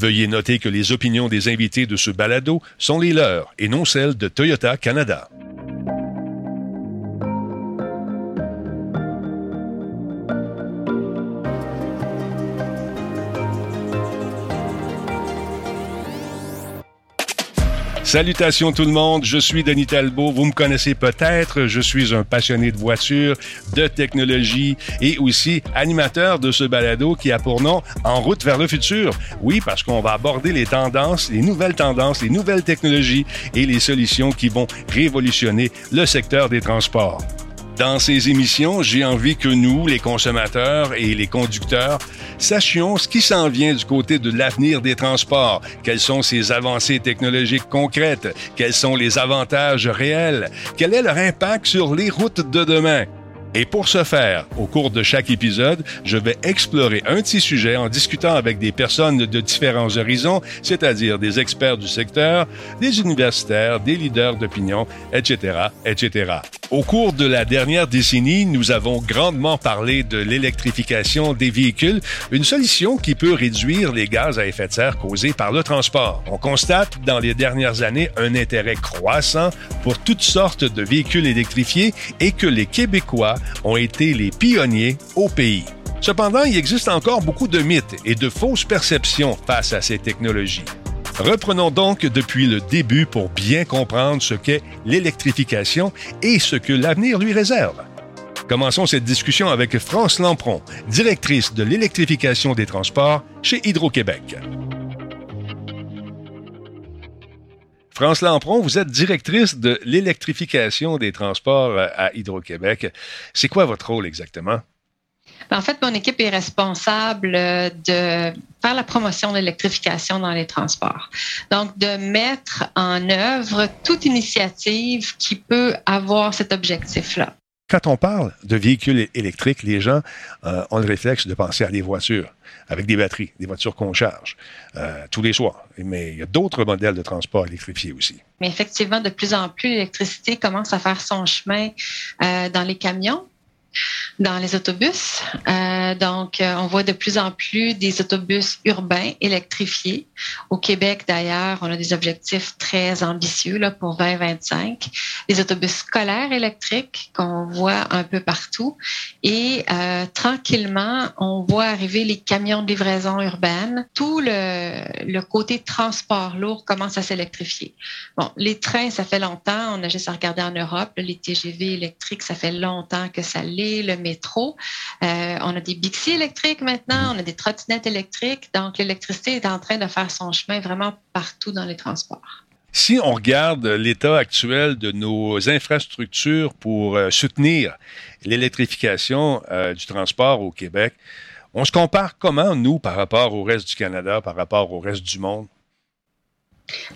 Veuillez noter que les opinions des invités de ce balado sont les leurs et non celles de Toyota Canada. Salutations tout le monde, je suis Denis Talbot. Vous me connaissez peut-être, je suis un passionné de voitures, de technologie et aussi animateur de ce balado qui a pour nom En route vers le futur. Oui, parce qu'on va aborder les tendances, les nouvelles tendances, les nouvelles technologies et les solutions qui vont révolutionner le secteur des transports. Dans ces émissions, j'ai envie que nous, les consommateurs et les conducteurs, sachions ce qui s'en vient du côté de l'avenir des transports, quelles sont ces avancées technologiques concrètes, quels sont les avantages réels, quel est leur impact sur les routes de demain? Et pour ce faire, au cours de chaque épisode, je vais explorer un petit sujet en discutant avec des personnes de différents horizons, c'est-à-dire des experts du secteur, des universitaires, des leaders d'opinion, etc., etc. Au cours de la dernière décennie, nous avons grandement parlé de l'électrification des véhicules, une solution qui peut réduire les gaz à effet de serre causés par le transport. On constate dans les dernières années un intérêt croissant pour toutes sortes de véhicules électrifiés et que les Québécois ont été les pionniers au pays. Cependant, il existe encore beaucoup de mythes et de fausses perceptions face à ces technologies. Reprenons donc depuis le début pour bien comprendre ce qu'est l'électrification et ce que l'avenir lui réserve. Commençons cette discussion avec France Lampron, directrice de l'électrification des transports chez Hydro-Québec. France Lampron, vous êtes directrice de l'électrification des transports euh, à Hydro-Québec. C'est quoi votre rôle exactement? Ben, en fait, mon équipe est responsable euh, de faire la promotion de l'électrification dans les transports. Donc, de mettre en œuvre toute initiative qui peut avoir cet objectif-là. Quand on parle de véhicules électriques, les gens euh, ont le réflexe de penser à des voitures avec des batteries, des voitures qu'on charge euh, tous les soirs. Mais il y a d'autres modèles de transport électrifiés aussi. Mais effectivement, de plus en plus, l'électricité commence à faire son chemin euh, dans les camions, dans les autobus. Euh, donc, euh, on voit de plus en plus des autobus urbains électrifiés. Au Québec, d'ailleurs, on a des objectifs très ambitieux là, pour 2025. Des autobus scolaires électriques qu'on voit un peu partout. Et euh, tranquillement, on voit arriver les camions de livraison urbaine. Tout le, le côté transport lourd commence à s'électrifier. Bon, les trains, ça fait longtemps. On a juste à regarder en Europe. Les TGV électriques, ça fait longtemps que ça l'est le métro. Euh, on a des Bixi électriques maintenant, on a des trottinettes électriques. Donc, l'électricité est en train de faire son chemin vraiment partout dans les transports. Si on regarde l'état actuel de nos infrastructures pour euh, soutenir l'électrification euh, du transport au Québec, on se compare comment, nous, par rapport au reste du Canada, par rapport au reste du monde?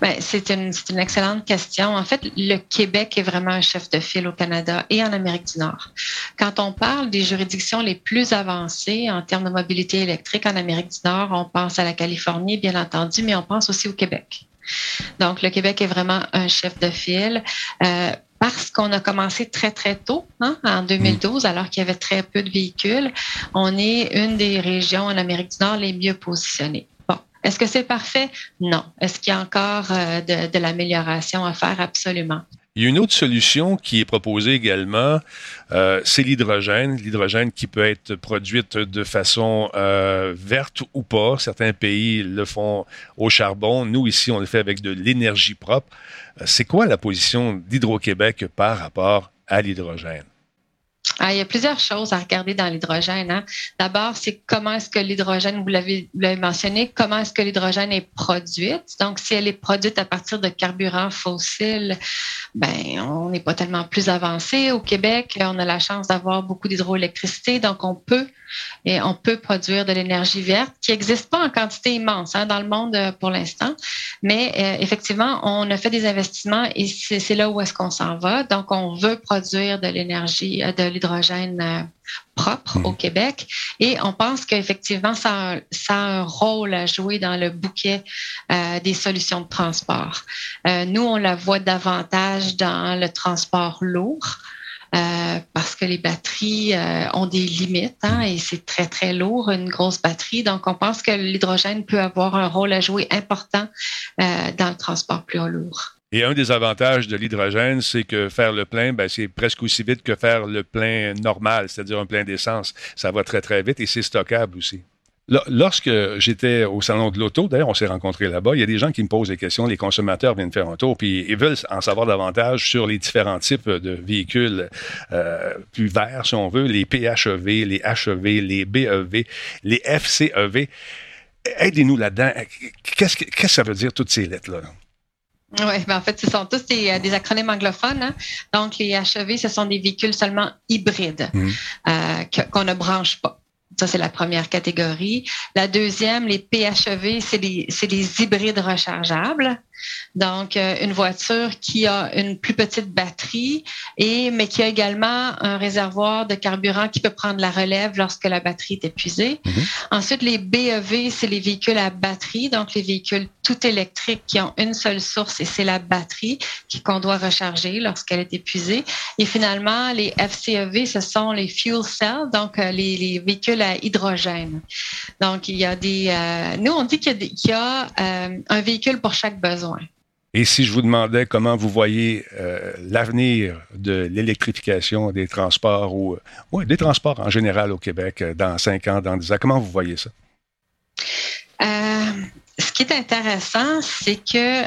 Ben, c'est une, une, excellente question. En fait, le Québec est vraiment un chef de file au Canada et en Amérique du Nord. Quand on parle des juridictions les plus avancées en termes de mobilité électrique en Amérique du Nord, on pense à la Californie, bien entendu, mais on pense aussi au Québec. Donc, le Québec est vraiment un chef de file. Euh, parce qu'on a commencé très, très tôt, hein, en 2012, alors qu'il y avait très peu de véhicules, on est une des régions en Amérique du Nord les mieux positionnées. Est-ce que c'est parfait? Non. Est-ce qu'il y a encore euh, de, l'amélioration à faire? Absolument. Il y a une autre solution qui est proposée également, euh, c'est l'hydrogène. L'hydrogène qui peut être produite de façon euh, verte ou pas. Certains pays le font au charbon. Nous, ici, on le fait avec de l'énergie propre. c'est quoi la position d'Hydro-Québec par rapport à l'hydrogène? Ah, il y a plusieurs choses à regarder dans l'hydrogène. Hein. D'abord, c'est comment est-ce que l'hydrogène, vous l'avez mentionné, comment est-ce que l'hydrogène est produite. Donc, si elle est produite à partir de carburants fossiles, ben, on n'est pas tellement plus avancé. Au Québec, on a la chance d'avoir beaucoup d'hydroélectricité, donc on peut et on peut produire de l'énergie verte qui n'existe pas en quantité immense hein, dans le monde euh, pour l'instant. Mais euh, effectivement, on a fait des investissements et c'est là où est-ce qu'on s'en va. Donc, on veut produire de l'énergie, euh, de l'hydrogène propre au mmh. Québec. Et on pense qu'effectivement, ça, ça, a un rôle à jouer dans le bouquet des solutions de transport. nous, on la voit davantage dans le transport lourd. parce que les batteries ont des limites hein, et c'est très, très lourd, une grosse batterie. Donc, on pense que l'hydrogène peut avoir un rôle à jouer important dans le transport plus lourd. Et un des avantages de l'hydrogène, c'est que faire le plein, ben, c'est presque aussi vite que faire le plein normal, c'est-à-dire un plein d'essence. Ça va très, très vite et c'est stockable aussi. Lorsque j'étais au salon de l'auto, d'ailleurs, on s'est rencontrés là-bas, il y a des gens qui me posent des questions, les consommateurs viennent faire un tour, puis ils veulent en savoir davantage sur les différents types de véhicules euh, plus verts, si on veut, les PHEV, les HEV, les BEV, les FCEV. Aidez-nous là-dedans. Qu'est-ce que ça veut dire, toutes ces lettres-là? Oui, ben en fait, ce sont tous des, euh, acronymes anglophones. Hein. Donc, les HEV, ce sont des véhicules seulement hybrides mmh. euh, qu'on ne branche pas. Ça, c'est la première catégorie. La deuxième, les PHEV, c'est des hybrides rechargeables. Donc, euh, une voiture qui a une plus petite batterie et mais qui a également un réservoir de carburant qui peut prendre la relève lorsque la batterie est épuisée. Mhm. Ensuite, les BEV, c'est les véhicules à batterie, donc les véhicules tout électriques qui ont une seule source et c'est la batterie qu'on doit recharger lorsqu'elle est épuisée. Et finalement, les FCEV, ce sont les fuel cells, donc euh, les, véhicules à hydrogène. Donc, il y a des... Euh, nous, on dit qu'il y a, un véhicule pour chaque besoin. Et si je vous demandais comment vous voyez euh, l'avenir de l'électrification des transports ou euh, des transports en général au Québec euh, dans cinq ans, dans dix ans, comment vous voyez ça? ce qui est intéressant, c'est que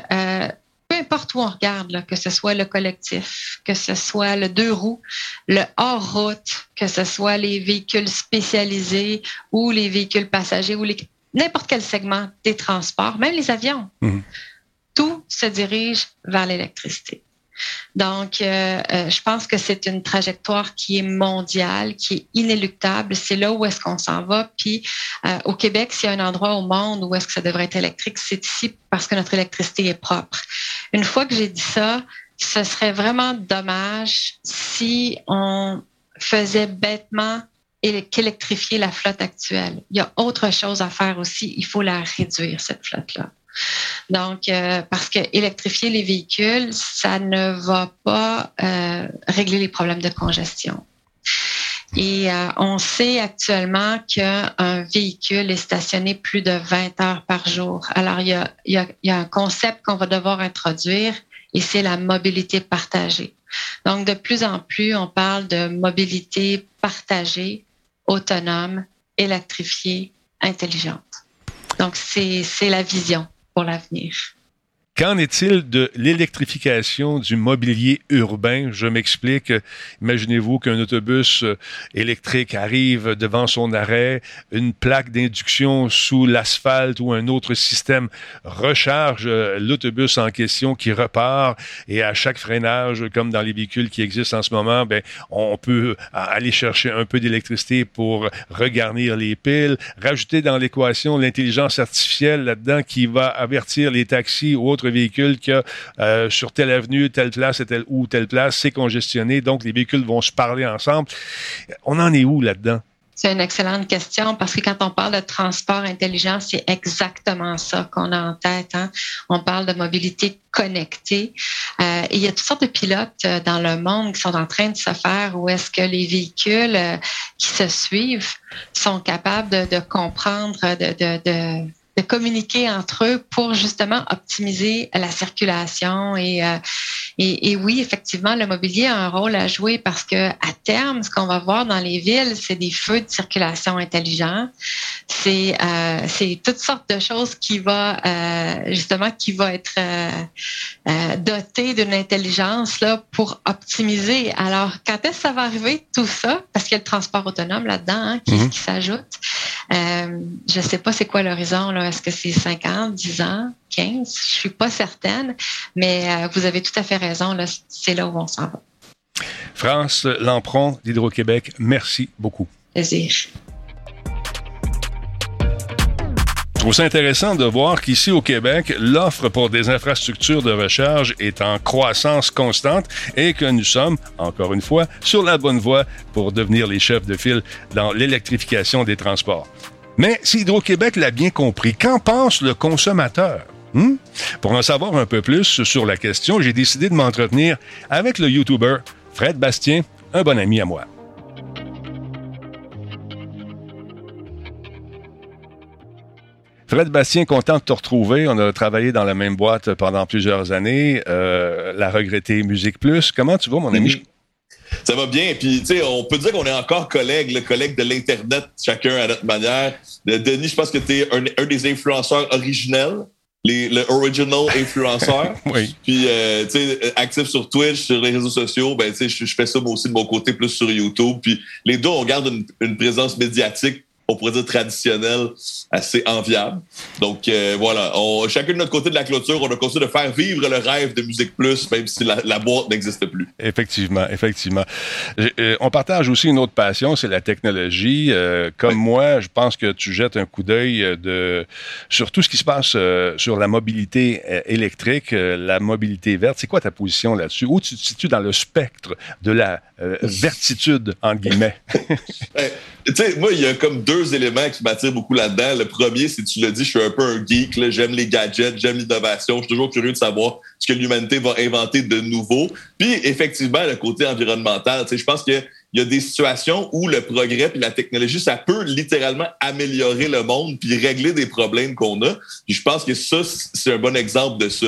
peu importe où on regarde, que ce soit le collectif, que ce soit le deux roues, le hors-route, que ce soit les véhicules spécialisés ou les véhicules passagers ou n'importe quel segment des transports, même les avions. Mmh tout se dirige vers l'électricité. Donc, euh, euh, je pense que c'est une trajectoire qui est mondiale, qui est inéluctable. C'est là où est-ce qu'on s'en va. Puis, euh, au Québec, s'il y a un endroit au monde où est-ce que ça devrait être électrique, c'est ici parce que notre électricité est propre. Une fois que j'ai dit ça, ce serait vraiment dommage si on faisait bêtement qu'électrifier la flotte actuelle. Il y a autre chose à faire aussi. Il faut la réduire, cette flotte-là. Donc, euh, parce que électrifier les véhicules, ça ne va pas euh, régler les problèmes de congestion. Et euh, on sait actuellement qu'un véhicule est stationné plus de 20 heures par jour. Alors, il y a, y a, il y a un concept qu'on va devoir introduire et c'est la mobilité partagée. Donc, de plus en plus, on parle de mobilité partagée, autonome, électrifiée, intelligente. Donc, c'est la vision pour l'avenir. Qu'en est-il de l'électrification du mobilier urbain? Je m'explique. Imaginez-vous qu'un autobus euh, électrique arrive devant son arrêt, une plaque d'induction sous l'asphalte ou un autre système recharge euh, l'autobus en question qui repart et à chaque freinage, comme dans les véhicules qui existent en ce moment, ben, on peut aller chercher un peu d'électricité pour regarnir les piles, rajouter dans l'équation l'intelligence artificielle là-dedans qui va avertir les taxis ou autres véhicule que euh, sur telle avenue, telle place telle, ou telle place, c'est congestionné, donc les véhicules vont se parler ensemble. On en est où là-dedans? C'est une excellente question parce que quand on parle de transport intelligent, c'est exactement ça qu'on a en tête. Hein. On parle de mobilité connectée. Euh, et il y a toutes sortes de pilotes euh, dans le monde qui sont en train de se faire où est-ce que les véhicules qui se suivent sont capables de, comprendre, de communiquer entre eux pour justement optimiser la circulation. Et, euh, et, et, oui, effectivement, le mobilier a un rôle à jouer parce que à terme, ce qu'on va voir dans les villes, c'est des feux de circulation intelligents. C'est euh, c'est toutes sortes de choses qui va euh, justement qui va être euh, euh doté d'une intelligence là pour optimiser. Alors, quand est-ce que ça va arriver tout ça? Parce qu'il y a le transport autonome là-dedans hein, qui, mm-hmm. qui s'ajoute. Je ne sais pas c'est quoi l'horizon. Est-ce que c'est 5 ans, 10 ans, 15? Je ne suis pas certaine, mais euh, vous avez tout à fait raison. C'est là où on s'en va. France Lampron d'Hydro-Québec, merci beaucoup. Plaisir. Je trouve ça intéressant de voir qu'ici au Québec, l'offre pour des infrastructures de recharge est en croissance constante et que nous sommes, encore une fois, sur la bonne voie pour devenir les chefs de file dans l'électrification des transports. Mais si Hydro-Québec l'a bien compris, qu'en pense le consommateur? Hmm? Pour en savoir un peu plus sur la question, j'ai décidé de m'entretenir avec le YouTuber Fred Bastien un bon ami à moi. Fred Bastien, content de te retrouver. On a travaillé dans la même boîte pendant plusieurs années. Euh, la regrettée Musique Plus. Comment tu vas, mon ami? Ça va bien. Puis, tu sais, on peut dire qu'on est encore collègues, le collègue de l'Internet, chacun à notre manière. Denis, je pense que tu es un, des influenceurs originels. Les, le original influenceur. oui. Puis, euh, tu sais, actif sur Twitch, sur les réseaux sociaux, ben, tu sais, je, fais ça moi aussi de mon côté, plus sur YouTube. Puis, les deux, on garde une présence médiatique on pourrait dire traditionnel, assez enviable. Donc euh, voilà, chacun de notre côté de la clôture, on a continué de faire vivre le rêve de Musique Plus, même si la, boîte n'existe plus. Effectivement, effectivement. Euh, on partage aussi une autre passion, c'est la technologie. Euh, comme moi, je pense que tu jettes un coup d'œil de, sur tout ce qui se passe sur la mobilité électrique, la mobilité verte. C'est quoi ta position là-dessus? Où tu te situes dans le spectre de la vertitude, entre guillemets? tu sais, moi, il y a comme deux éléments qui m'attirent beaucoup là-dedans. Le premier, c'est, tu l'as dit, je suis un peu un geek. J'aime les gadgets, j'aime l'innovation. Je suis toujours curieux de savoir ce que l'humanité va inventer de nouveau. Puis, effectivement, le côté environnemental, tu sais, je pense que il y a des situations où le progrès puis la technologie, ça peut littéralement améliorer le monde puis régler des problèmes qu'on a. Puis je pense que ça, c'est un bon exemple de ça.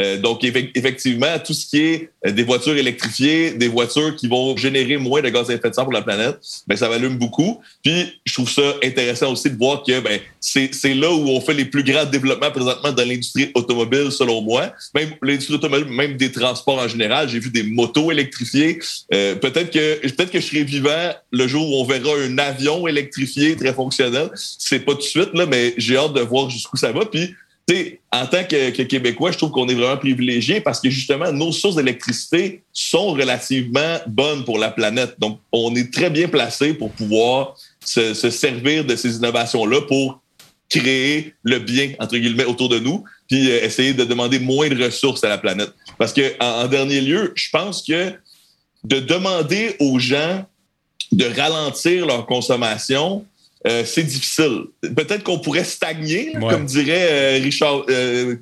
Euh, donc, effectivement, tout ce qui est euh, des voitures électrifiées, des voitures qui vont générer moins de gaz à effet de serre pour la planète, ben ça m'allume beaucoup. Puis je trouve ça intéressant aussi de voir que ben, c'est là où on fait les plus grands développements présentement dans l'industrie automobile, selon moi. Même l'industrie automobile, même des transports en général. J'ai vu des motos électrifiées. Euh, peut-être que peut-être que serai vivant le jour où on verra un avion électrifié très fonctionnel. C'est pas tout de suite, là, mais j'ai hâte de voir jusqu'où ça va. Puis, en tant que, Québécois, je trouve qu'on est vraiment privilégié parce que justement, nos sources d'électricité sont relativement bonnes pour la planète. Donc, on est très bien placé pour pouvoir se, servir de ces innovations-là pour créer le bien, entre guillemets, autour de nous, puis euh, essayer de demander moins de ressources à la planète. Parce que, en dernier lieu, je pense que de demander aux gens de ralentir leur consommation, euh, c'est difficile. Peut-être qu'on pourrait stagner, comme dirait euh, Richard euh,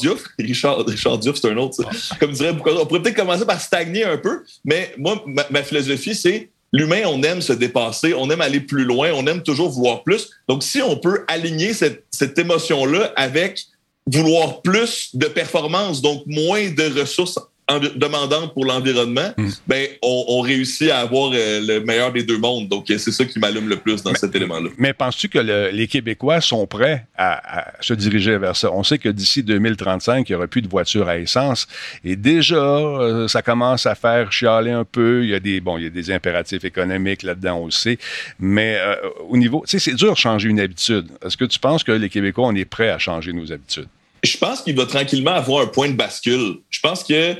Diouf. Richard, Richard Diouf, c'est un autre. Comme dirait Boucard, on pourrait peut-être commencer par stagner un peu, mais moi, ma, philosophie, c'est l'humain, on aime se dépasser, on aime aller plus loin, on aime toujours vouloir plus. Donc, si on peut aligner cette, cette émotion-là avec vouloir plus de performance, donc moins de ressources demandante pour l'environnement, hmm. ben, on, réussit à avoir euh, le meilleur des deux mondes. Donc, c'est ça qui m'allume le plus dans cet élément-là. Mais penses-tu que les Québécois sont prêts à, se diriger vers ça? On sait que d'ici 2035, il n'y aura plus de voitures à essence. Et déjà, euh, ça commence à faire chialer un peu. Il y a des, bon, il y a des impératifs économiques là-dedans, sait. Mais euh, au niveau, tu sais, c'est dur de changer une habitude. Est-ce que tu penses que les Québécois, on est prêts à changer nos habitudes? Je pense qu'il va tranquillement avoir un point de bascule. Je pense que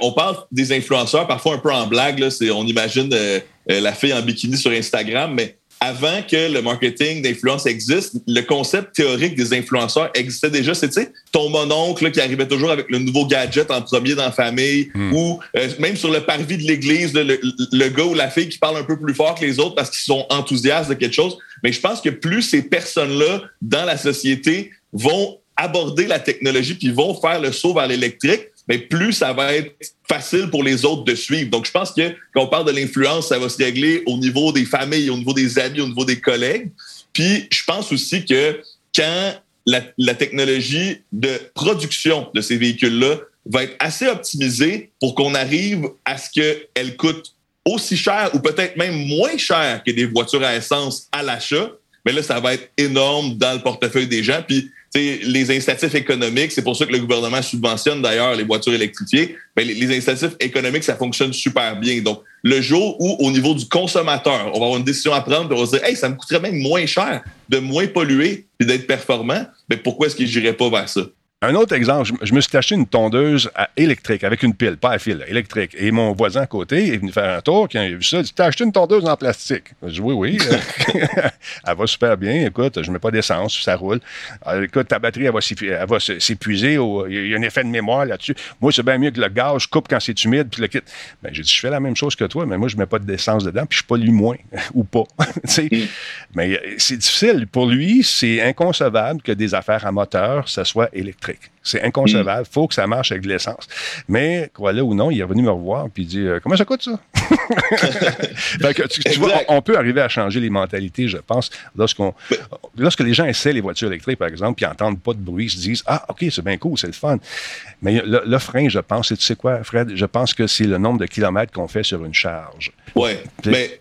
on parle des influenceurs parfois un peu en blague. Là, on imagine euh, euh, la fille en bikini sur Instagram, mais avant que le marketing d'influence existe, le concept théorique des influenceurs existait déjà. C'est ton mononcle qui arrivait toujours avec le nouveau gadget en premier dans la famille, hmm. ou euh, même sur le parvis de l'église, le, le, gars ou la fille qui parle un peu plus fort que les autres parce qu'ils sont enthousiastes de quelque chose. Mais je pense que plus ces personnes-là dans la société vont aborder la technologie puis vont faire le saut vers l'électrique, mais plus ça va être facile pour les autres de suivre. Donc, je pense que quand on parle de l'influence, ça va se régler au niveau des familles, au niveau des amis, au niveau des collègues. Puis, je pense aussi que quand la, technologie de production de ces véhicules-là va être assez optimisée pour qu'on arrive à ce qu'elle coûte aussi cher ou peut-être même moins cher que des voitures à essence à l'achat, mais là, ça va être énorme dans le portefeuille des gens. Puis les incitatifs économiques, c'est pour ça que le gouvernement subventionne d'ailleurs les voitures électrifiées. Mais les, les, économiques, ça fonctionne super bien. Donc, le jour où, au niveau du consommateur, on va avoir une décision à prendre, on va se dire, hey, ça me coûterait même moins cher de moins polluer et d'être performant, mais pourquoi est-ce que j'irais pas vers ça? Un autre exemple, je, me suis acheté une tondeuse électrique avec une pile, pas à fil, électrique. Et mon voisin à côté est venu faire un tour, qui a vu ça, il dit T'as acheté une tondeuse en plastique Je dis Oui, oui. elle va super bien. Écoute, je mets pas d'essence, ça roule. Alors, écoute, ta batterie, elle va s'épuiser. Il y a un effet de mémoire là-dessus. Moi, c'est bien mieux que le gaz, je coupe quand c'est humide, puis le kit. Ben, j'ai dit Je fais la même chose que toi, mais moi, je mets pas d'essence dedans, puis je pollue moins, ou pas. Mm. mais c'est difficile. Pour lui, c'est inconcevable que des affaires à moteur, ça soit électrique électrique. C'est inconcevable. Il faut que ça marche avec de l'essence. Mais, crois-le ou non, il est revenu me revoir puis il dit euh, Comment ça coûte ça? Tu, vois, on, peut arriver à changer les mentalités, je pense, lorsqu'on, lorsque les gens essaient les voitures électriques, par exemple, puis n'entendent pas de bruit, ils se disent Ah, OK, c'est bien cool, c'est le fun. Mais le, frein, je pense, et tu sais quoi, Fred? Je pense que c'est le nombre de kilomètres qu'on fait sur une charge. Oui. Mais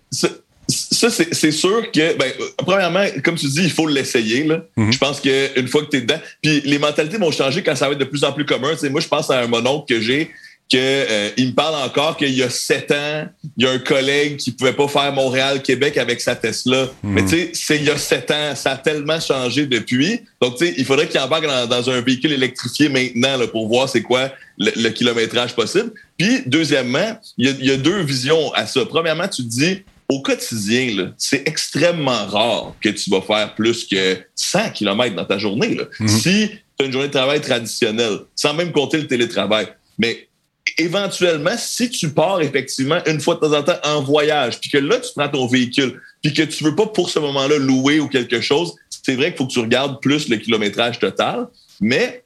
ça, c'est sûr que, ben, premièrement, comme tu dis, il faut l'essayer. Mm-hmm. Je pense qu'une fois que tu es dedans, puis les mentalités vont changer quand ça va être de plus en plus commun. moi, je pense à un mononcle que j'ai qu'il euh, me parle encore qu'il y a sept ans, il y a un collègue qui pouvait pas faire Montréal-Québec avec sa Tesla. Mm-hmm. Mais tu sais, c'est il y a sept ans, ça a tellement changé depuis. Donc, tu sais, il faudrait qu'il embarque dans, dans, un véhicule électrifié maintenant là, pour voir c'est quoi le, kilométrage possible. Puis, deuxièmement, il y, y, a deux visions à ça. Premièrement, tu te dis, au quotidien, c'est extrêmement rare que tu vas faire plus que 100 km dans ta journée. Mhm. Si tu as une journée de travail traditionnelle, sans même compter le télétravail. Mais éventuellement, si tu pars effectivement une fois de temps en temps en voyage, puis que là, tu prends ton véhicule, puis que tu veux pas pour ce moment-là louer ou quelque chose, c'est vrai qu'il faut que tu regardes plus le kilométrage total, mais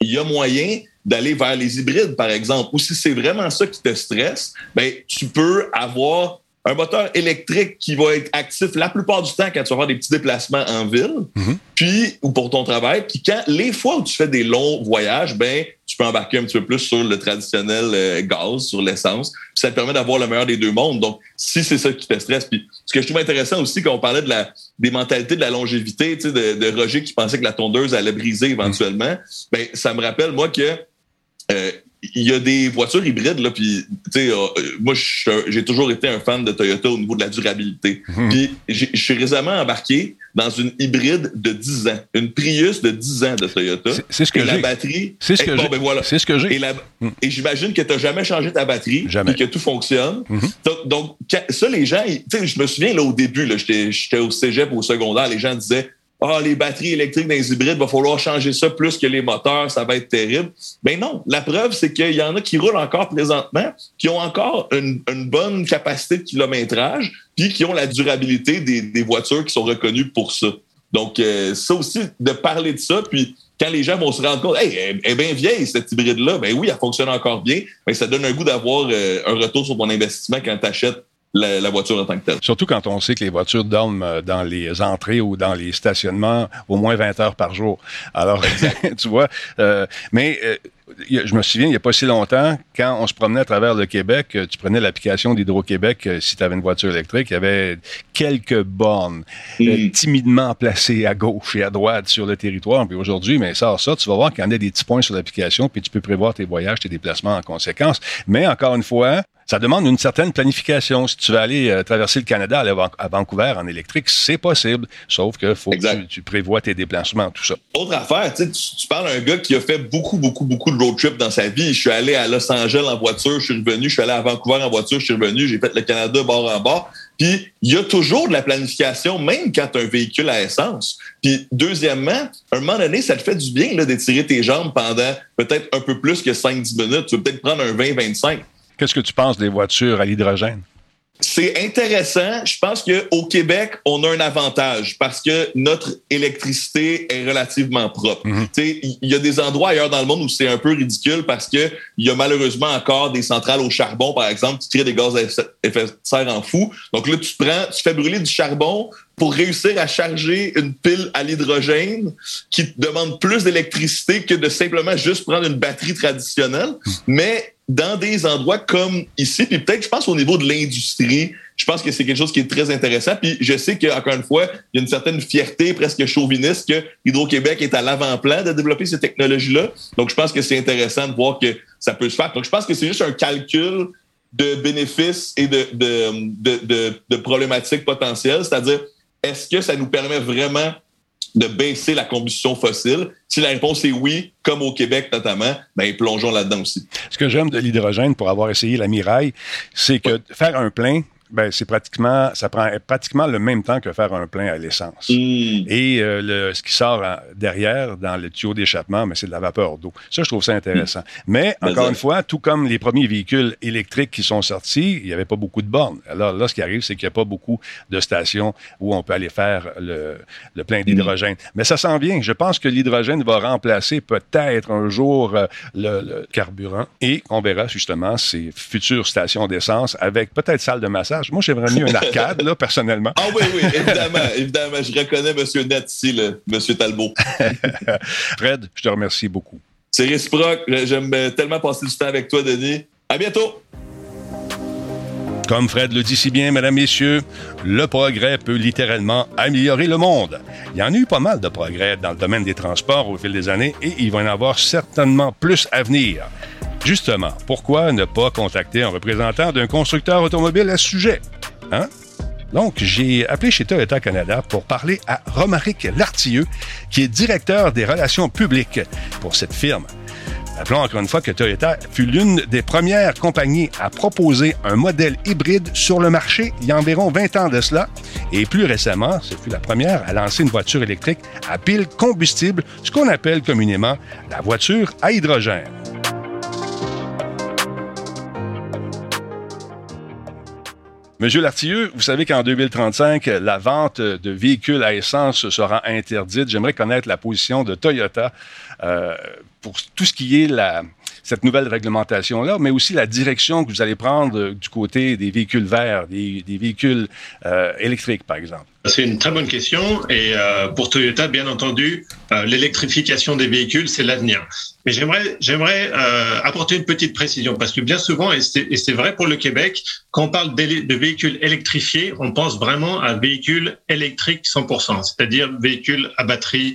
il y a moyen d'aller vers les hybrides, par exemple. Ou si c'est vraiment ça qui te stresse, ben, tu peux avoir un moteur électrique qui va être actif la plupart du temps quand tu vas faire des petits déplacements en ville, mhm. puis ou pour ton travail. Puis quand les fois où tu fais des longs voyages, ben tu peux embarquer un petit peu plus sur le traditionnel euh, gaz, sur l'essence. Ça te permet d'avoir le meilleur des deux mondes. Donc, si c'est ça qui te stresse, puis ce que je trouve intéressant aussi quand on parlait de la des mentalités de la longévité, tu sais, de, de, Roger qui pensait que la tondeuse allait briser éventuellement, mhm. ben ça me rappelle moi que euh, il y a des voitures hybrides, là, puis, tu sais, euh, moi, j'ai toujours été un fan de Toyota au niveau de la durabilité. Mhm. Puis, je suis récemment embarqué dans une hybride de 10 ans, une Prius de 10 ans de Toyota. C'est ce que j'ai. la batterie. C'est ce, que j'ai. Ben voilà. Ce que j'ai. Et, et j'imagine que tu n'as jamais changé ta batterie. Jamais. Et que tout fonctionne. Mhm. Donc, ça, les gens, tu sais, je me souviens, là, au début, j'étais au cégep, au secondaire, les gens disaient, ah, les batteries électriques dans les hybrides, va falloir changer ça plus que les moteurs, ça va être terrible. Ben non, la preuve, c'est qu'il y en a qui roulent encore présentement, qui ont encore une, bonne capacité de kilométrage, puis qui ont la durabilité des, voitures qui sont reconnues pour ça. Donc, euh, ça aussi, de parler de ça, puis quand les gens vont se rendre compte, hey, elle est bien vieille, cette hybride-là, ben oui, elle fonctionne encore bien, mais ça donne un goût d'avoir euh, un retour sur ton investissement quand tu achètes la, voiture en tant que telle. Surtout quand on sait que les voitures dorment euh, dans les entrées ou dans les stationnements au moins 20 heures par jour. Alors, tu vois, euh, mais euh, je me souviens, il n'y a pas si longtemps, quand on se promenait à travers le Québec, tu prenais l'application d'Hydro-Québec, si tu avais une voiture électrique, il y avait quelques bornes mm. timidement placées à gauche et à droite sur le territoire. Puis aujourd'hui, mais ça, ça, tu vas voir qu'il y en a des petits points sur l'application, puis tu peux prévoir tes voyages, tes déplacements en conséquence. Mais encore une fois, ça demande une certaine planification. Si tu veux aller euh, traverser le Canada, aller à Vancouver en électrique, c'est possible. Sauf que faut que tu, prévois tes déplacements, tout ça. Autre affaire, tu, tu parles d'un gars qui a fait beaucoup, beaucoup, beaucoup de road trip dans sa vie. Je suis allé à Los Angeles en voiture, je suis revenu. Je suis allé à Vancouver en voiture, je suis revenu. J'ai fait le Canada bord en bord. Puis il y a toujours de la planification, même quand tu as un véhicule à essence. Puis deuxièmement, à un moment donné, ça te fait du bien d'étirer tes jambes pendant peut-être un peu plus que 5-10 minutes. Tu veux peut-être prendre un 20-25. Qu'est-ce que tu penses des voitures à l'hydrogène? C'est intéressant. Je pense qu'au Québec, on a un avantage parce que notre électricité est relativement propre. Mhm. Il y a des endroits ailleurs dans le monde où c'est un peu ridicule parce qu'il y a malheureusement encore des centrales au charbon, par exemple, qui créent des gaz à effet de serre en fou. Donc là, tu prends, tu fais brûler du charbon pour réussir à charger une pile à l'hydrogène qui demande plus d'électricité que de simplement juste prendre une batterie traditionnelle. Mhm. Mais dans des endroits comme ici, puis peut-être, je pense, au niveau de l'industrie, je pense que c'est quelque chose qui est très intéressant. Puis je sais qu'encore une fois, il y a une certaine fierté presque chauviniste que Hydro-Québec est à l'avant-plan de développer ces technologies-là. Donc, je pense que c'est intéressant de voir que ça peut se faire. Donc, je pense que c'est juste un calcul de bénéfices et de, de, problématiques potentielles, c'est-à-dire, est-ce que ça nous permet vraiment de baisser la combustion fossile? Si la réponse est oui, comme au Québec notamment, ben plongeons là-dedans aussi. Ce que j'aime de l'hydrogène pour avoir essayé la Miraille, c'est que faire un plein, ben, c'est pratiquement, ça prend pratiquement le même temps que faire un plein à l'essence. Hmm. Et euh, le, ce qui sort en- derrière, dans le tuyau d'échappement, mais c'est de la vapeur d'eau. Ça, je trouve ça intéressant. Mais, Ben, encore ça- une fois, tout comme les premiers véhicules électriques qui sont sortis, il n'y avait pas beaucoup de bornes. Alors là, ce qui arrive, c'est qu'il n'y a pas beaucoup de stations où on peut aller faire le, le plein d'hydrogène. Mais ça s'en vient. Je pense que l'hydrogène va remplacer peut-être un jour euh, le, le carburant et on verra justement ces futures stations d'essence avec peut-être salle de massage. Moi, j'aimerais mieux une arcade, là, personnellement. Ah oui, oui, évidemment, évidemment. Je reconnais M. Net ici, le, M. Talbot. Fred, je te remercie beaucoup. C'est réciproque. J'aime tellement passer du temps avec toi, Denis. À bientôt. Comme Fred le dit si bien, mesdames, messieurs, le progrès peut littéralement améliorer le monde. Il y en a eu pas mal de progrès dans le domaine des transports au fil des années et il va y en avoir certainement plus à venir. Justement, pourquoi ne pas contacter un représentant d'un constructeur automobile à ce sujet? Hein? Donc, j'ai appelé chez Toyota Canada pour parler à Romaric Lartilleux, qui est directeur des relations publiques pour cette firme. Rappelons encore une fois que Toyota fut l'une des premières compagnies à proposer un modèle hybride sur le marché il y a environ 20 ans de cela. Et plus récemment, ce fut la première à lancer une voiture électrique à pile combustible, ce qu'on appelle communément la voiture à hydrogène. Monsieur Lartilleux, vous savez qu'en 2035, la vente de véhicules à essence sera interdite. J'aimerais connaître la position de Toyota euh, pour tout ce qui est la, cette nouvelle réglementation-là, mais aussi la direction que vous allez prendre euh, du côté des véhicules verts, des, véhicules euh, électriques, par exemple. C'est une très bonne question et euh, pour Toyota, bien entendu, l'électrification des véhicules, c'est l'avenir. Mais j'aimerais, j'aimerais apporter une petite précision parce que bien souvent, et c'est, vrai pour le Québec, quand on parle de véhicules électrifiés, on pense vraiment à véhicules électriques 100%, c'est-à-dire véhicules à batterie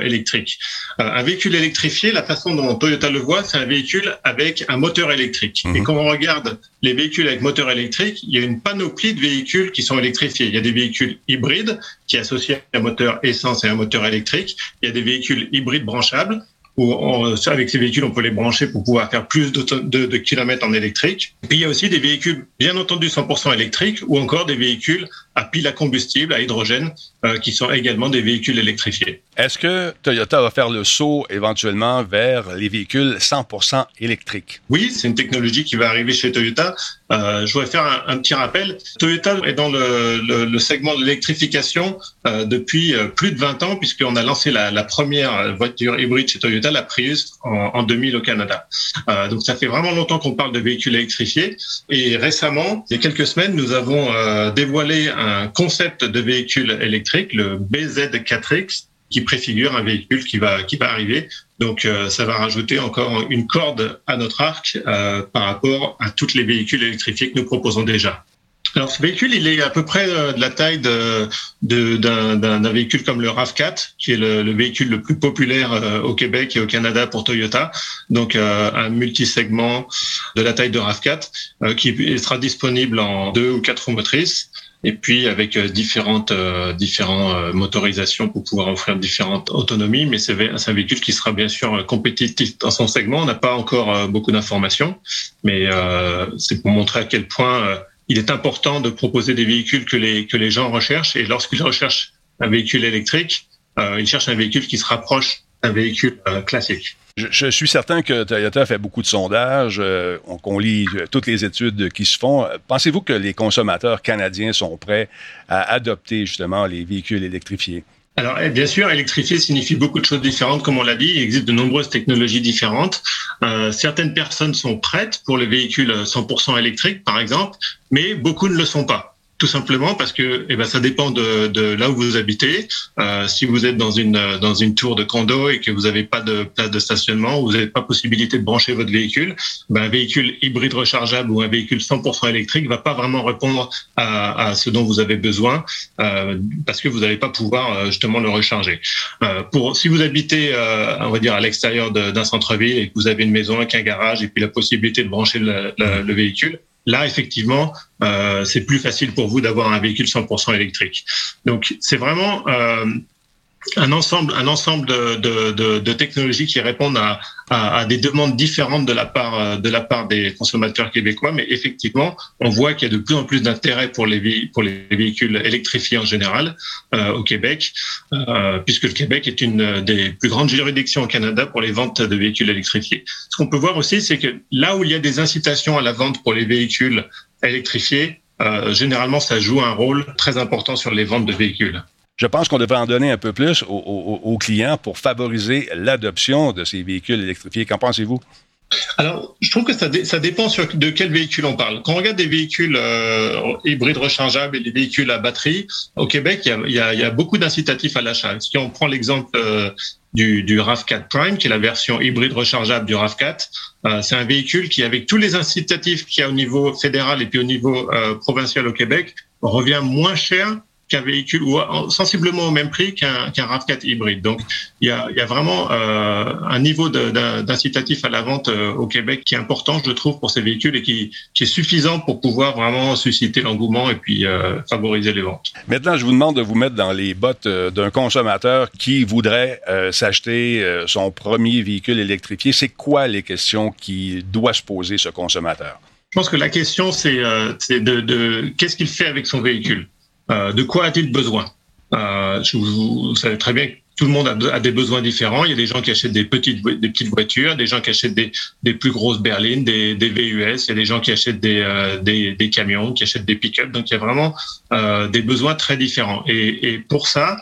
électrique. Un véhicule électrifié, la façon dont Toyota le voit, c'est un véhicule avec un moteur électrique. Mhm. Et quand on regarde les véhicules avec moteur électrique, il y a une panoplie de véhicules qui sont électrifiés. Il y a des véhicules hybrides qui associent un moteur essence et un moteur électrique. Il y a des véhicules hybrides branchables où on- avec ces véhicules, on peut les brancher pour pouvoir faire plus de, de, de kilomètres en électrique. Et puis il y a aussi des véhicules, bien entendu, 100% électriques ou encore des véhicules à pile à combustible, à hydrogène, euh, qui sont également des véhicules électrifiés. Est-ce que Toyota va faire le saut éventuellement vers les véhicules 100% électriques? Oui, c'est une technologie qui va arriver chez Toyota. Euh, je voudrais faire un, un petit rappel. Toyota est dans le, le, le segment de l'électrification euh, depuis euh, plus de 20 ans, puisqu'on a lancé la, la première voiture hybride chez Toyota, la Prius, en, en 2000 au Canada. Euh, donc ça fait vraiment longtemps qu'on parle de véhicules électrifiés. Et récemment, il y a quelques semaines, nous avons euh, dévoilé un concept de véhicule électrique, le BZ4X, qui préfigure un véhicule qui va qui va arriver. Donc euh, ça va rajouter encore une corde à notre arc euh, par rapport à tous les véhicules électrifiés que nous proposons déjà. Alors ce véhicule, il est à peu près euh, de la taille de, de- d'un, d'un- d'un véhicule comme le RAV4, qui est le, le véhicule le plus populaire euh, au Québec et au Canada pour Toyota. Donc euh, un multisegment de la taille de RAV4 euh, qui sera disponible en deux ou quatre roues motrices et puis avec euh, différentes euh, euh, motorisations pour pouvoir offrir différentes autonomies. Mais c'est un véhicule qui sera bien sûr euh, compétitif dans son segment. On n'a pas encore beaucoup d'informations, mais euh, c'est pour montrer à quel point il est important de proposer des véhicules que les que les gens recherchent. Et lorsqu'ils recherchent un véhicule électrique, ils cherchent un véhicule qui se rapproche d'un véhicule classique. Je, suis certain que Toyota fait beaucoup de sondages, euh, on- qu'on lit euh, toutes les études qui se font. Euh, Pensez-vous que les consommateurs canadiens sont prêts à adopter justement les véhicules électrifiés? Alors, eh, bien sûr, électrifier signifie beaucoup de choses différentes, comme on l'a dit. Il existe de nombreuses technologies différentes. Euh, certaines personnes sont prêtes pour les véhicules 100% électriques, par exemple, mais beaucoup ne le sont pas. Tout simplement parce que eh ben, ça dépend de, de là où vous habitez. Euh, si vous êtes dans une dans une tour de condo et que vous n'avez pas de place de stationnement, ou vous n'avez pas possibilité de brancher votre véhicule, ben, un véhicule hybride rechargeable ou un véhicule 100% électrique va pas vraiment répondre à, à ce dont vous avez besoin euh, parce que vous n'allez pas pouvoir euh, justement le recharger. Euh, pour si vous habitez, euh, on va dire à l'extérieur d'un centre-ville et que vous avez une maison avec un garage et puis la possibilité de brancher le, le- le véhicule, là effectivement euh, c'est plus facile pour vous d'avoir un véhicule 100% électrique. Donc c'est vraiment euh, un ensemble, un ensemble de, de, technologies qui répondent à, à, à, des demandes différentes de la part de la part des consommateurs québécois. Mais effectivement, on voit qu'il y a de plus en plus d'intérêt pour les pour les véhicules électrifiés en général euh, au Québec, euh, puisque le Québec est une des plus grandes juridictions au Canada pour les ventes de véhicules électrifiés. Ce qu'on peut voir aussi, c'est que là où il y a des incitations à la vente pour les véhicules électrifiés, euh, généralement, ça joue un rôle très important sur les ventes de véhicules. Je pense qu'on devrait en donner un peu plus aux, clients pour favoriser l'adoption de ces véhicules électrifiés. Qu'en pensez-vous? Alors, je trouve que ça, dé ça dépend sur de quel véhicule on parle. Quand on regarde des véhicules euh, hybrides rechargeables et des véhicules à batterie, au Québec, il y a, beaucoup d'incitatifs à l'achat. Si on prend l'exemple euh, du, du RAV4 Prime, qui est la version hybride rechargeable du RAV4, euh, c'est un véhicule qui, avec tous les incitatifs qu'il y a au niveau fédéral et puis au niveau provincial au Québec, revient moins cher qu'un véhicule ou sensiblement au même prix qu'un qu RAV4 hybride. Donc, il y a, il y a vraiment euh, un niveau d'incitatif à la vente euh, au Québec qui est important, je trouve, pour ces véhicules et qui, qui est suffisant pour pouvoir vraiment susciter l'engouement et puis euh, favoriser les ventes. Maintenant, je vous demande de vous mettre dans les bottes euh, d'un consommateur qui voudrait euh, s'acheter euh, son premier véhicule électrifié. C'est quoi les questions qui doit se poser ce consommateur? Je pense que la question, c'est de, de qu'est-ce qu'il fait avec son véhicule euh, de quoi a-t-il besoin? Euh, je, vous, vous, savez très bien que tout le monde a, a, des besoins différents. Il y a des gens qui achètent des petites, des petites voitures, des gens qui achètent des, des plus grosses berlines, des, des, VUS. Il y a des gens qui achètent des, euh, des, des, camions, qui achètent des pick-up. Donc il y a vraiment euh, des besoins très différents. Et, et pour ça,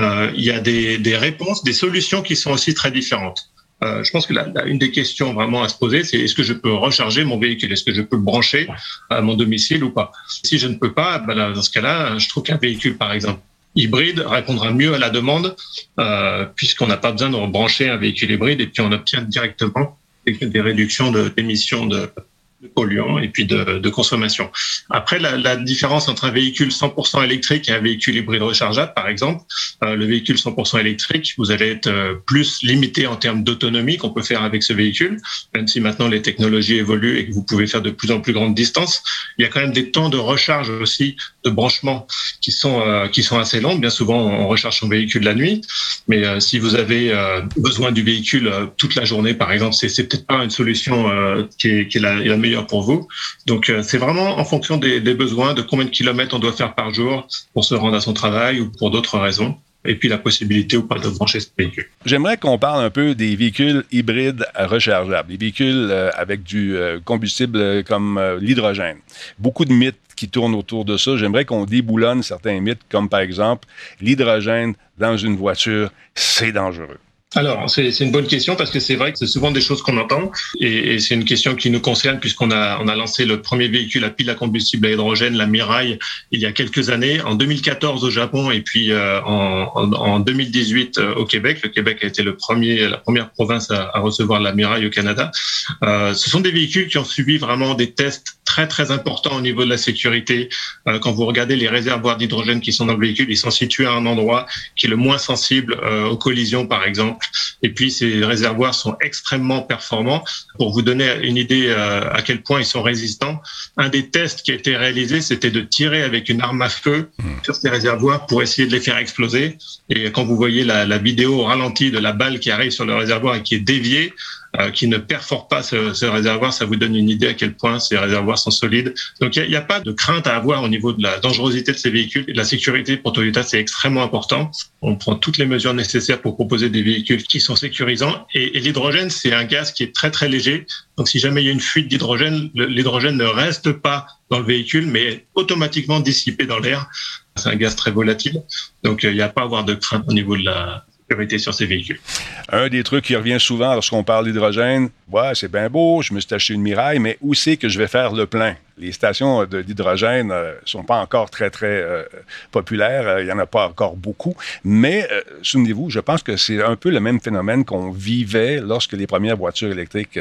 euh, il y a des, des réponses, des solutions qui sont aussi très différentes. Euh, je pense que la, la, une des questions vraiment à se poser, c'est est-ce que je peux recharger mon véhicule? Est-ce que je peux le brancher à mon domicile ou pas? Si je ne peux pas, ben dans ce cas-là, je trouve qu'un véhicule, par exemple, hybride répondra mieux à la demande euh, puisqu'on n'a pas besoin de brancher un véhicule hybride et puis on obtient directement des réductions d'émissions de, de polluants et puis de, de consommation. Après, la, la, différence entre un véhicule 100% électrique et un véhicule hybride rechargeable, par exemple, euh, le véhicule 100% électrique, vous allez être euh, plus limité en termes d'autonomie qu'on peut faire avec ce véhicule, même si maintenant les technologies évoluent et que vous pouvez faire de plus en plus grandes distances. Il y a quand même des temps de recharge aussi, de branchement qui sont euh, qui sont assez longs. Bien souvent, on recharge son véhicule la nuit, mais euh, si vous avez euh, besoin du véhicule euh, toute la journée, par exemple, c'est peut-être pas une solution qui est, qui est la, la meilleure pour vous. Donc, euh, c'est vraiment en fonction des, des, besoins, de combien de kilomètres on doit faire par jour pour se rendre à son travail ou pour d'autres raisons et puis la possibilité ou pas de brancher ce véhicule. J'aimerais qu'on parle un peu des véhicules hybrides rechargeables, les véhicules euh, avec du euh, combustible comme l'hydrogène. Beaucoup de mythes qui tournent autour de ça. J'aimerais qu'on déboulonne certains mythes, comme par exemple l'hydrogène dans une voiture, c'est dangereux. Alors, c'est une bonne question parce que c'est vrai que c'est souvent des choses qu'on entend et, et c'est une question qui nous concerne puisqu'on a, on a lancé le premier véhicule à pile à combustible à hydrogène, la Mirai, il y a quelques années, en 2014 au Japon et puis euh, en, en, en, 2018 euh, au Québec. Le Québec a été le premier, la première province à, à recevoir la Mirai au Canada. Euh, ce sont des véhicules qui ont subi vraiment des tests très très importants au niveau de la sécurité. Euh, quand vous regardez les réservoirs d'hydrogène qui sont dans le véhicule, ils sont situés à un endroit qui est le moins sensible euh, aux collisions, par exemple. Et puis, ces réservoirs sont extrêmement performants. Pour vous donner une idée euh, à quel point ils sont résistants, un des tests qui a été réalisé, c'était de tirer avec une arme à feu mmh. sur ces réservoirs pour essayer de les faire exploser. Et quand vous voyez la, la vidéo au ralenti de la balle qui arrive sur le réservoir et qui est déviée, qui ne perfore pas ce, ce, réservoir, ça vous donne une idée à quel point ces réservoirs sont solides. Donc il n'y a, pas de crainte à avoir au niveau de la dangerosité de ces véhicules la sécurité pour Toyota, c'est extrêmement important. On prend toutes les mesures nécessaires pour proposer des véhicules qui sont sécurisants. Et, et l'hydrogène, c'est un gaz qui est très très léger. Donc si jamais il y a une fuite d'hydrogène, l'hydrogène ne reste pas dans le véhicule, mais est automatiquement dissipé dans l'air. C'est un gaz très volatile. Donc il n'y a pas à avoir de crainte au niveau de la, sur ces véhicules. Un des trucs qui revient souvent lorsqu'on parle d'hydrogène, ouais, c'est bien beau, je me suis acheté une Miraille, mais où c'est que je vais faire le plein? Les stations d'hydrogène ne euh, sont pas encore très, très euh, populaires. Euh, il n'y en a pas encore beaucoup. Mais, souvenez-vous, je pense que c'est un peu le même phénomène qu'on vivait lorsque les premières voitures électriques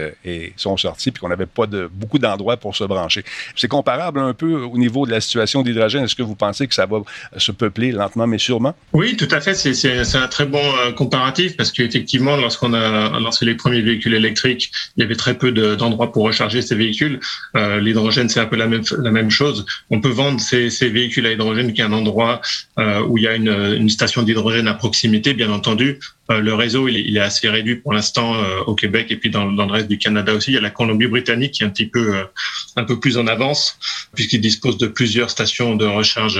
sont sorties puis qu'on n'avait pas beaucoup d'endroits pour se brancher. C'est comparable un peu au niveau de la situation d'hydrogène. Est-ce que vous pensez que ça va se peupler lentement mais sûrement? Oui, tout à fait. C'est un très bon comparatif parce qu'effectivement, lorsqu'on a lancé les premiers véhicules électriques, il y avait très peu d'endroits de, pour recharger ces véhicules. L'hydrogène s'est un peu la même, chose. On peut vendre ces, véhicules à hydrogène qu'à un endroit euh, où il y a une, station d'hydrogène à proximité, bien entendu. Euh, le réseau, il est, assez réduit pour l'instant euh, au Québec et puis dans, le reste du Canada aussi. Il y a la Colombie-Britannique qui est un petit peu, un peu plus en avance puisqu'il dispose de plusieurs stations de recharge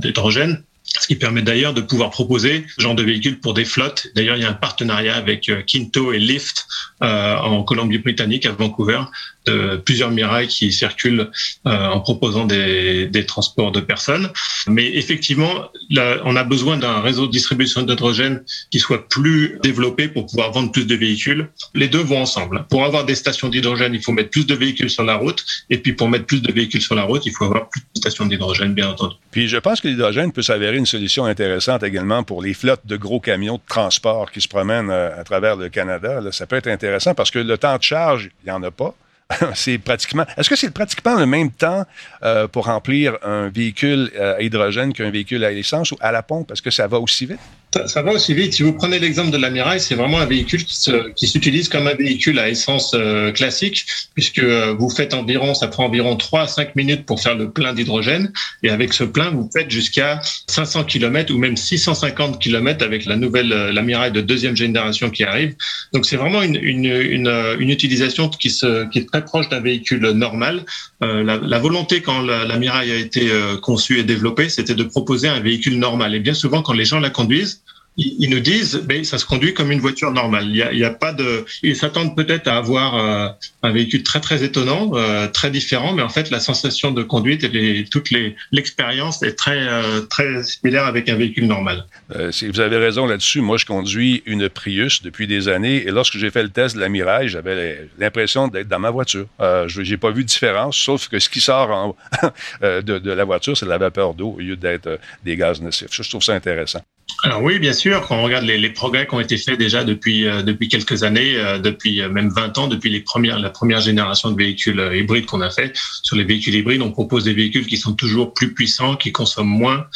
d'hydrogène. Ce qui permet d'ailleurs de pouvoir proposer ce genre de véhicules pour des flottes. D'ailleurs, il y a un partenariat avec Kinto et Lyft en Colombie-Britannique, à Vancouver, de plusieurs Mirai qui circulent euh, en proposant des, des, transports de personnes. Mais effectivement, là, on a besoin d'un réseau de distribution d'hydrogène qui soit plus développé pour pouvoir vendre plus de véhicules. Les deux vont ensemble. Pour avoir des stations d'hydrogène, il faut mettre plus de véhicules sur la route. Et puis pour mettre plus de véhicules sur la route, il faut avoir plus de stations d'hydrogène, bien entendu. Puis je pense que l'hydrogène peut s'avérer une solution intéressante également pour les flottes de gros camions de transport qui se promènent euh, à travers le Canada. Ça peut être intéressant parce que le temps de charge, il n'y en a pas. Est-ce que c'est pratiquement le même temps euh, pour remplir un véhicule euh, à hydrogène qu'un véhicule à essence ou à la pompe? Est-ce que ça va aussi vite? Ça, va aussi vite. Si vous prenez l'exemple de l'Amiral, c'est vraiment un véhicule qui s'utilise comme un véhicule à essence euh, classique, puisque euh, vous faites environ, ça prend environ 3 à 5 minutes pour faire le plein d'hydrogène. Et avec ce plein, vous faites jusqu'à 500 km ou même 650 km avec la nouvelle euh, l'Amiral de deuxième génération qui arrive. Donc c'est vraiment une, une, une, une, utilisation qui, se, qui est très proche d'un véhicule normal. Euh, la, la, volonté quand l'Amiral a été conçu et développé, c'était de proposer un véhicule normal. Et bien souvent, quand les gens la conduisent, ils nous disent, mais ça se conduit comme une voiture normale. Il y a, il y a pas de, ils s'attendent peut-être à avoir euh, un véhicule très très étonnant, euh, très différent, mais en fait la sensation de conduite et les, toute l'expérience est très euh, très similaire avec un véhicule normal. si vous avez raison là-dessus. Moi, je conduis une Prius depuis des années, et lorsque j'ai fait le test de la Mirage, j'avais l'impression d'être dans ma voiture. je j'ai pas vu de différence, sauf que ce qui sort en, de, de, la voiture, c'est de la vapeur d'eau au lieu d'être des gaz nocifs. Je trouve ça intéressant. Alors oui, bien sûr, quand on regarde les, progrès qui ont été faits déjà depuis euh, depuis quelques années, euh, depuis euh, même 20 ans, depuis les premières la première génération de véhicules hybrides qu'on a fait. Sur les véhicules hybrides, on propose des véhicules qui sont toujours plus puissants, qui consomment moins,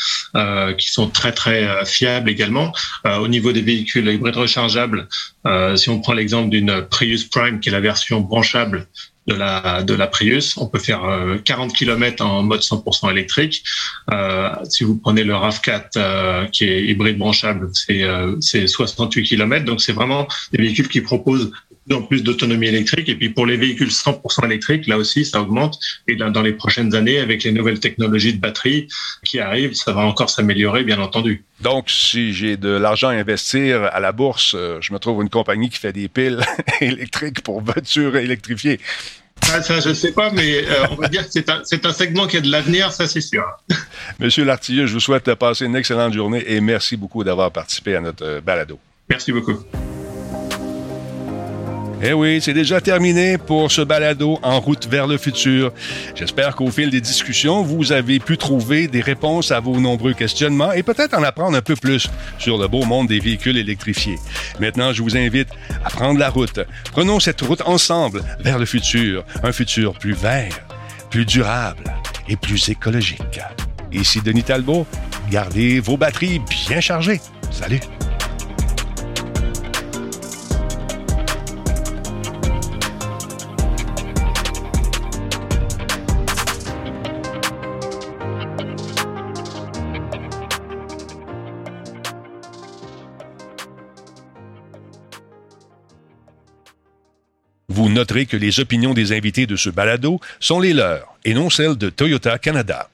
qui sont très très fiables également. au niveau des véhicules hybrides rechargeables, si on prend l'exemple d'une Prius Prime, qui est la version branchable de la de la Prius. On peut faire 40 km en mode 100% électrique. Euh, si vous prenez le RAV4 euh, qui est hybride branchable, c'est euh, c'est 68 km. Donc c'est vraiment des véhicules qui proposent en plus d'autonomie électrique. Et puis pour les véhicules 100% électriques, là aussi, ça augmente. Et dans, les prochaines années, avec les nouvelles technologies de batterie qui arrivent, ça va encore s'améliorer, bien entendu. Donc, si j'ai de l'argent à investir à la bourse, je me trouve une compagnie qui fait des piles électriques pour voitures électrifiées. Ah, ça, je ne sais pas, mais euh, on va dire que c'est un, un, segment qui a de l'avenir, ça c'est sûr. Monsieur Lartilleux, je vous souhaite de passer une excellente journée et merci beaucoup d'avoir participé à notre balado. Merci beaucoup. Eh oui, c'est déjà terminé pour ce balado en route vers le futur. J'espère qu'au fil des discussions, vous avez pu trouver des réponses à vos nombreux questionnements et peut-être en apprendre un peu plus sur le beau monde des véhicules électrifiés. Maintenant, je vous invite à prendre la route. Prenons cette route ensemble vers le futur, un futur plus vert, plus durable et plus écologique. Ici Denis Talbot, gardez vos batteries bien chargées. Salut! Vous noterez que les opinions des invités de ce balado sont les leurs et non celles de Toyota Canada.